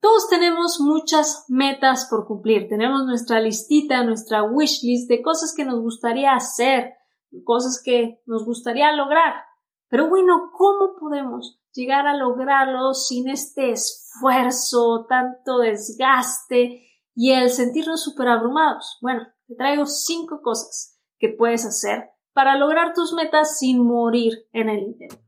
Todos tenemos muchas metas por cumplir. Tenemos nuestra listita, nuestra wish list de cosas que nos gustaría hacer, cosas que nos gustaría lograr. Pero bueno, ¿cómo podemos llegar a lograrlo sin este esfuerzo, tanto desgaste y el sentirnos súper abrumados? Bueno, te traigo cinco cosas que puedes hacer para lograr tus metas sin morir en el intento.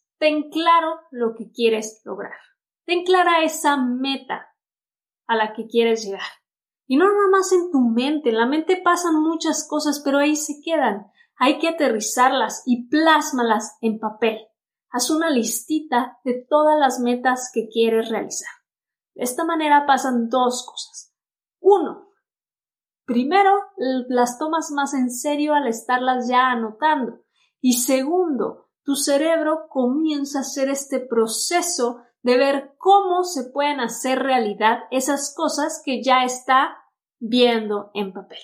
ten claro lo que quieres lograr. Ten clara esa meta a la que quieres llegar. Y no nada más en tu mente, en la mente pasan muchas cosas, pero ahí se quedan. Hay que aterrizarlas y plásmalas en papel. Haz una listita de todas las metas que quieres realizar. De esta manera pasan dos cosas. Uno, primero las tomas más en serio al estarlas ya anotando. Y segundo, tu cerebro comienza a hacer este proceso de ver cómo se pueden hacer realidad esas cosas que ya está viendo en papel.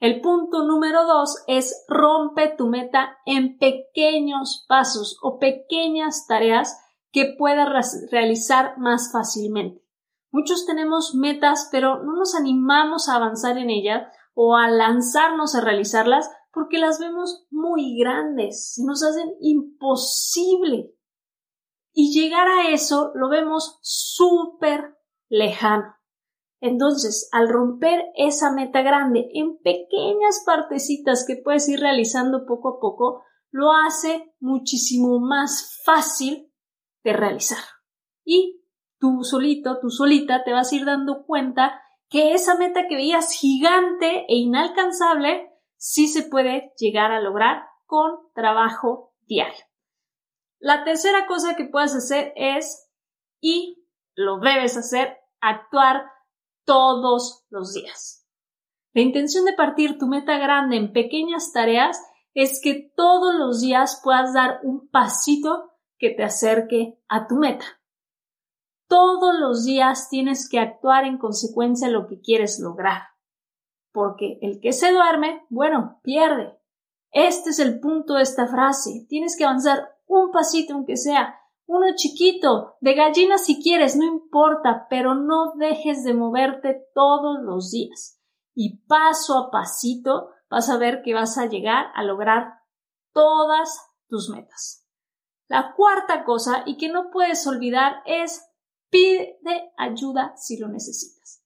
El punto número dos es rompe tu meta en pequeños pasos o pequeñas tareas que puedas realizar más fácilmente. Muchos tenemos metas, pero no nos animamos a avanzar en ellas o a lanzarnos a realizarlas porque las vemos muy grandes, se nos hacen imposible. Y llegar a eso lo vemos súper lejano. Entonces, al romper esa meta grande en pequeñas partecitas que puedes ir realizando poco a poco, lo hace muchísimo más fácil de realizar. Y tú solito, tú solita, te vas a ir dando cuenta que esa meta que veías gigante e inalcanzable sí se puede llegar a lograr con trabajo diario. La tercera cosa que puedes hacer es, y lo debes hacer, actuar todos los días. La intención de partir tu meta grande en pequeñas tareas es que todos los días puedas dar un pasito que te acerque a tu meta. Todos los días tienes que actuar en consecuencia a lo que quieres lograr porque el que se duerme, bueno, pierde. Este es el punto de esta frase. Tienes que avanzar un pasito, aunque sea uno chiquito, de gallina si quieres, no importa, pero no dejes de moverte todos los días. Y paso a pasito vas a ver que vas a llegar a lograr todas tus metas. La cuarta cosa y que no puedes olvidar es pide ayuda si lo necesitas.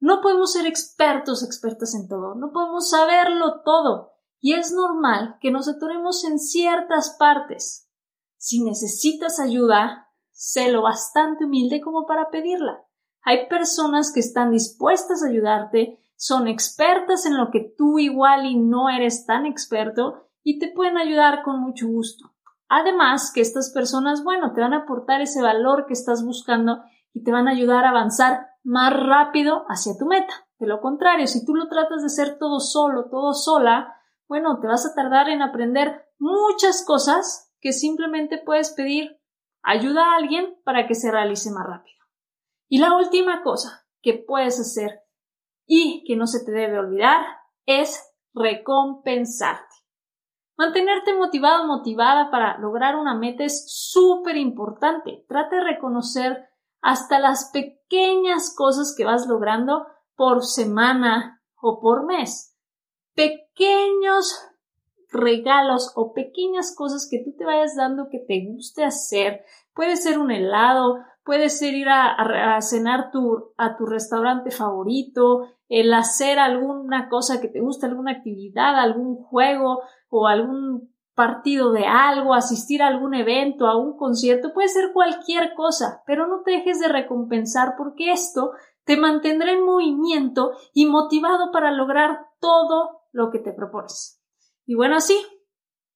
No podemos ser expertos, expertas en todo, no podemos saberlo todo, y es normal que nos atoremos en ciertas partes. Si necesitas ayuda, sé lo bastante humilde como para pedirla. Hay personas que están dispuestas a ayudarte, son expertas en lo que tú igual y no eres tan experto y te pueden ayudar con mucho gusto. Además que estas personas, bueno, te van a aportar ese valor que estás buscando y te van a ayudar a avanzar más rápido hacia tu meta. De lo contrario, si tú lo tratas de hacer todo solo, todo sola, bueno, te vas a tardar en aprender muchas cosas que simplemente puedes pedir ayuda a alguien para que se realice más rápido. Y la última cosa que puedes hacer y que no se te debe olvidar es recompensarte. Mantenerte motivado, motivada para lograr una meta es súper importante. Trata de reconocer hasta las pequeñas cosas que vas logrando por semana o por mes. Pequeños regalos o pequeñas cosas que tú te vayas dando que te guste hacer. Puede ser un helado, puede ser ir a, cenar a tu restaurante favorito, el hacer alguna cosa que te guste, alguna actividad, algún juego o algún partido de algo, asistir a algún evento, a un concierto, puede ser cualquier cosa, pero no te dejes de recompensar porque esto te mantendrá en movimiento y motivado para lograr todo lo que te propones. Y bueno, sí,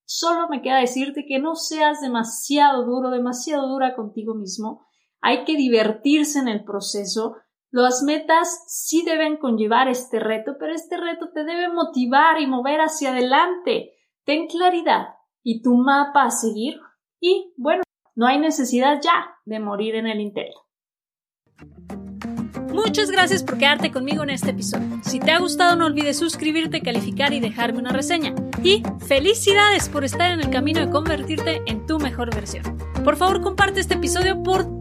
solo me queda decirte que no seas demasiado duro, demasiado dura contigo mismo. Hay que divertirse en el proceso. Las metas sí deben conllevar este reto, pero este reto te debe motivar y mover hacia adelante. Ten claridad y tu mapa a seguir y, bueno, no hay necesidad ya de morir en el intento. Muchas gracias por quedarte conmigo en este episodio. Si te ha gustado no olvides suscribirte, calificar y dejarme una reseña. Y felicidades por estar en el camino de convertirte en tu mejor versión. Por favor comparte este episodio por